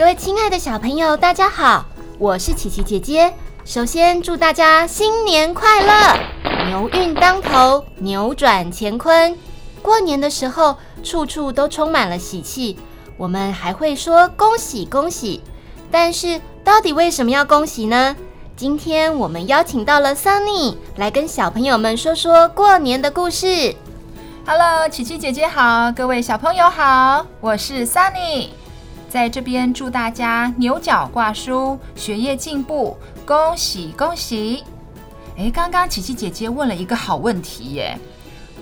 各位亲爱的小朋友，大家好，我是琪琪姐姐。首先祝大家新年快乐，牛运当头，扭转乾坤。过年的时候，处处都充满了喜气，我们还会说恭喜恭喜。但是，到底为什么要恭喜呢？今天我们邀请到了 Sunny 来跟小朋友们说说过年的故事。Hello，琪琪姐姐好，各位小朋友好，我是 Sunny。在这边祝大家牛角挂书，学业进步，恭喜恭喜！诶，刚刚琪琪姐姐问了一个好问题耶。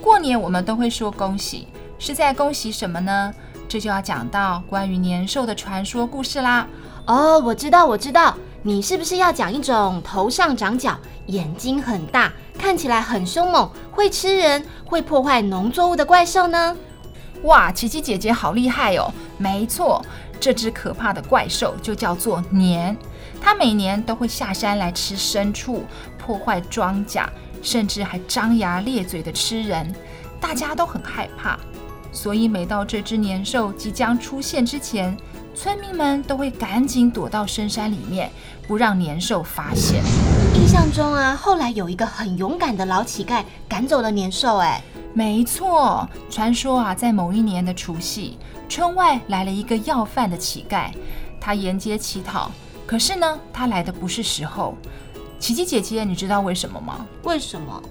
过年我们都会说恭喜，是在恭喜什么呢？这就要讲到关于年兽的传说故事啦。哦，我知道，我知道，你是不是要讲一种头上长角、眼睛很大、看起来很凶猛、会吃人、会破坏农作物的怪兽呢？哇，琪琪姐姐好厉害哦！没错。这只可怕的怪兽就叫做年，它每年都会下山来吃牲畜，破坏庄稼，甚至还张牙咧嘴的吃人，大家都很害怕。所以每到这只年兽即将出现之前，村民们都会赶紧躲到深山里面，不让年兽发现。印象中啊，后来有一个很勇敢的老乞丐赶走了年兽。哎，没错，传说啊，在某一年的除夕。村外来了一个要饭的乞丐，他沿街乞讨，可是呢，他来的不是时候。琪琪姐姐，你知道为什么吗？为什么？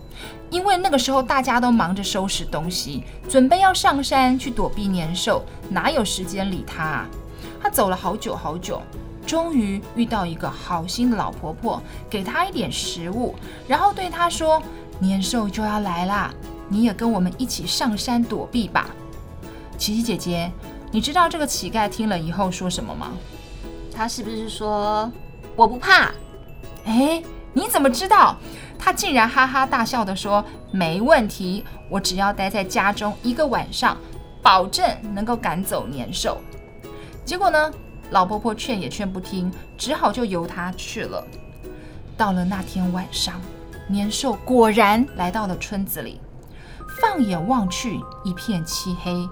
因为那个时候大家都忙着收拾东西，准备要上山去躲避年兽，哪有时间理他啊？他走了好久好久，终于遇到一个好心的老婆婆，给他一点食物，然后对他说：“年兽就要来啦，你也跟我们一起上山躲避吧。”琪琪姐姐，你知道这个乞丐听了以后说什么吗？他是不是说我不怕？哎，你怎么知道？他竟然哈哈大笑的说：“没问题，我只要待在家中一个晚上，保证能够赶走年兽。”结果呢，老婆婆劝也劝不听，只好就由他去了。到了那天晚上，年兽果然来到了村子里，放眼望去，一片漆黑。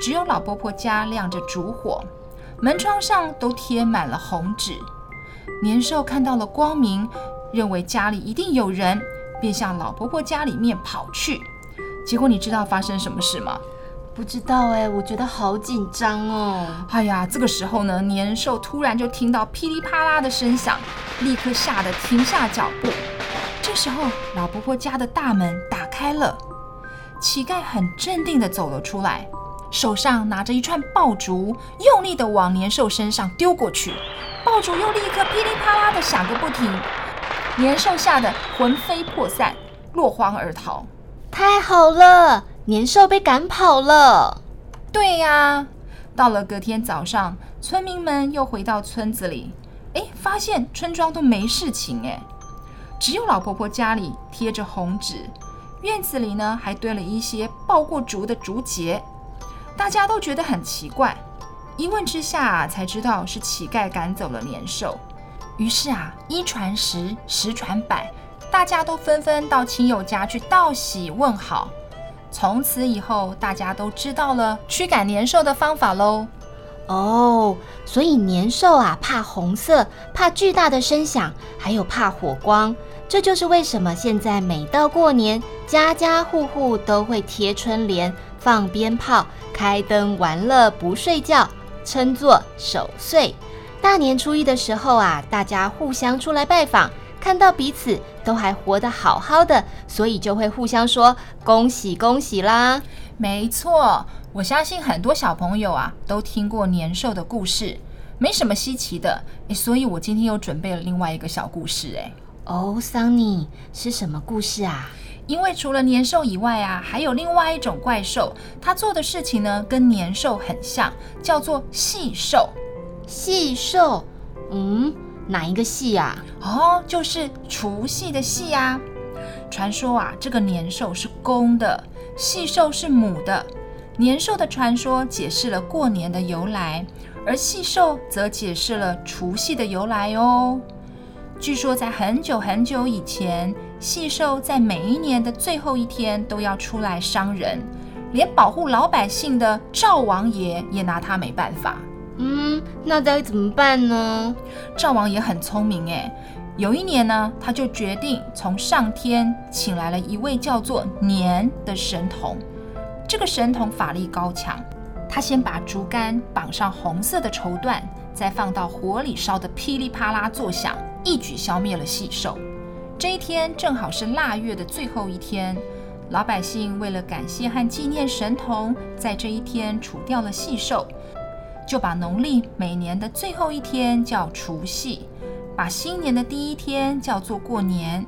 只有老婆婆家亮着烛火，门窗上都贴满了红纸。年兽看到了光明，认为家里一定有人，便向老婆婆家里面跑去。结果你知道发生什么事吗？不知道哎，我觉得好紧张哦。哎呀，这个时候呢，年兽突然就听到噼里啪啦的声响，立刻吓得停下脚步。这时候，老婆婆家的大门打开了，乞丐很镇定地走了出来。手上拿着一串爆竹，用力地往年兽身上丢过去，爆竹又立刻噼里啪啦地响个不停，年兽吓得魂飞魄散，落荒而逃。太好了，年兽被赶跑了。对呀，到了隔天早上，村民们又回到村子里，哎，发现村庄都没事情，哎，只有老婆婆家里贴着红纸，院子里呢还堆了一些爆过竹的竹节。大家都觉得很奇怪，一问之下，才知道是乞丐赶走了年兽。于是啊，一传十，十传百，大家都纷纷到亲友家去道喜问好。从此以后，大家都知道了驱赶年兽的方法喽。哦，所以年兽啊，怕红色，怕巨大的声响，还有怕火光。这就是为什么现在每到过年，家家户户都会贴春联。放鞭炮、开灯、玩乐不睡觉，称作守岁。大年初一的时候啊，大家互相出来拜访，看到彼此都还活得好好的，所以就会互相说恭喜恭喜啦。没错，我相信很多小朋友啊都听过年兽的故事，没什么稀奇的。诶，所以我今天又准备了另外一个小故事。诶，哦，桑尼是什么故事啊？因为除了年兽以外啊，还有另外一种怪兽，它做的事情呢跟年兽很像，叫做细兽。细兽，嗯，哪一个细呀？哦，就是除夕的夕啊。传说啊，这个年兽是公的，细兽是母的。年兽的传说解释了过年的由来，而细兽则解释了除夕的由来哦。据说在很久很久以前，细兽在每一年的最后一天都要出来伤人，连保护老百姓的赵王爷也拿他没办法。嗯，那该怎么办呢？赵王爷很聪明诶，有一年呢，他就决定从上天请来了一位叫做年的神童。这个神童法力高强，他先把竹竿绑上红色的绸缎，再放到火里烧得噼里啪啦作响，一举消灭了细兽。这一天正好是腊月的最后一天，老百姓为了感谢和纪念神童，在这一天除掉了细兽，就把农历每年的最后一天叫除夕，把新年的第一天叫做过年。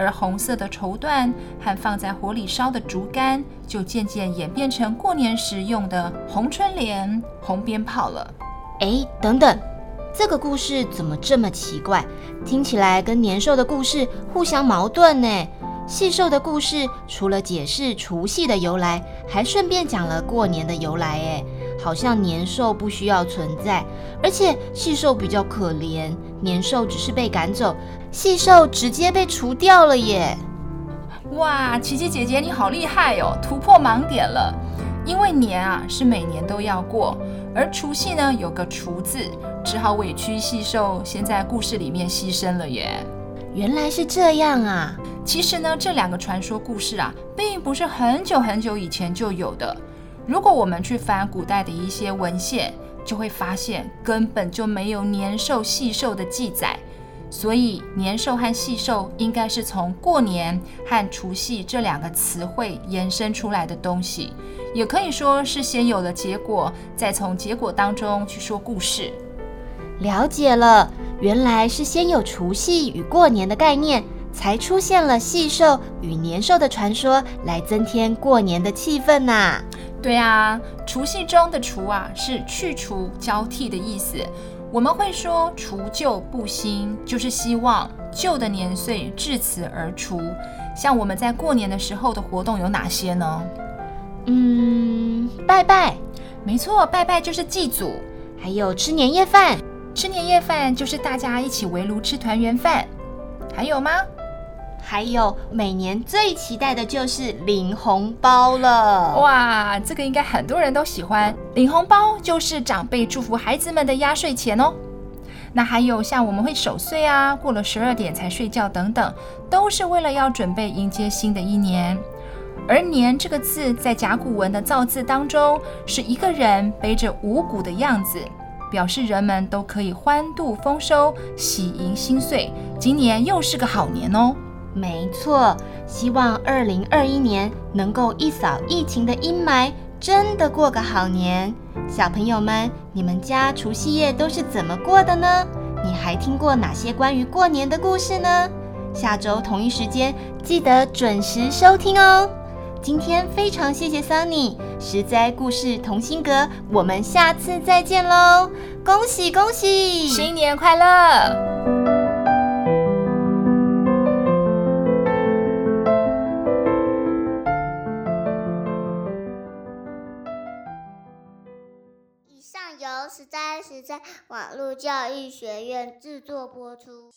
而红色的绸缎和放在火里烧的竹竿，就渐渐演变成过年时用的红春联、红鞭炮了。哎，等等，这个故事怎么这么奇怪？听起来跟年兽的故事互相矛盾呢。细兽的故事除了解释除夕的由来，还顺便讲了过年的由来。哎，好像年兽不需要存在，而且细兽比较可怜，年兽只是被赶走。细兽直接被除掉了耶！哇，琪琪姐姐你好厉害哦，突破盲点了。因为年啊是每年都要过，而除夕呢有个除字，只好委屈细兽先在故事里面牺牲了耶。原来是这样啊！其实呢，这两个传说故事啊，并不是很久很久以前就有的。如果我们去翻古代的一些文献，就会发现根本就没有年兽、细兽的记载。所以，年兽和细兽应该是从过年和除夕这两个词汇延伸出来的东西，也可以说是先有了结果，再从结果当中去说故事。了解了，原来是先有除夕与过年的概念，才出现了细兽与年兽的传说，来增添过年的气氛呐。对啊，除夕中的除啊，是去除、交替的意思。我们会说除旧布新，就是希望旧的年岁至此而除。像我们在过年的时候的活动有哪些呢？嗯，拜拜，没错，拜拜就是祭祖，还有吃年夜饭，吃年夜饭就是大家一起围炉吃团圆饭，还有吗？还有每年最期待的就是领红包了。哇，这个应该很多人都喜欢。领红包就是长辈祝福孩子们的压岁钱哦。那还有像我们会守岁啊，过了十二点才睡觉等等，都是为了要准备迎接新的一年。而“年”这个字在甲骨文的造字当中，是一个人背着五谷的样子，表示人们都可以欢度丰收，喜迎新岁。今年又是个好年哦。没错，希望二零二一年能够一扫疫情的阴霾，真的过个好年。小朋友们，你们家除夕夜都是怎么过的呢？你还听过哪些关于过年的故事呢？下周同一时间记得准时收听哦。今天非常谢谢 Sunny，实在故事同心阁，我们下次再见喽！恭喜恭喜，新年快乐！网络教育学院制作播出。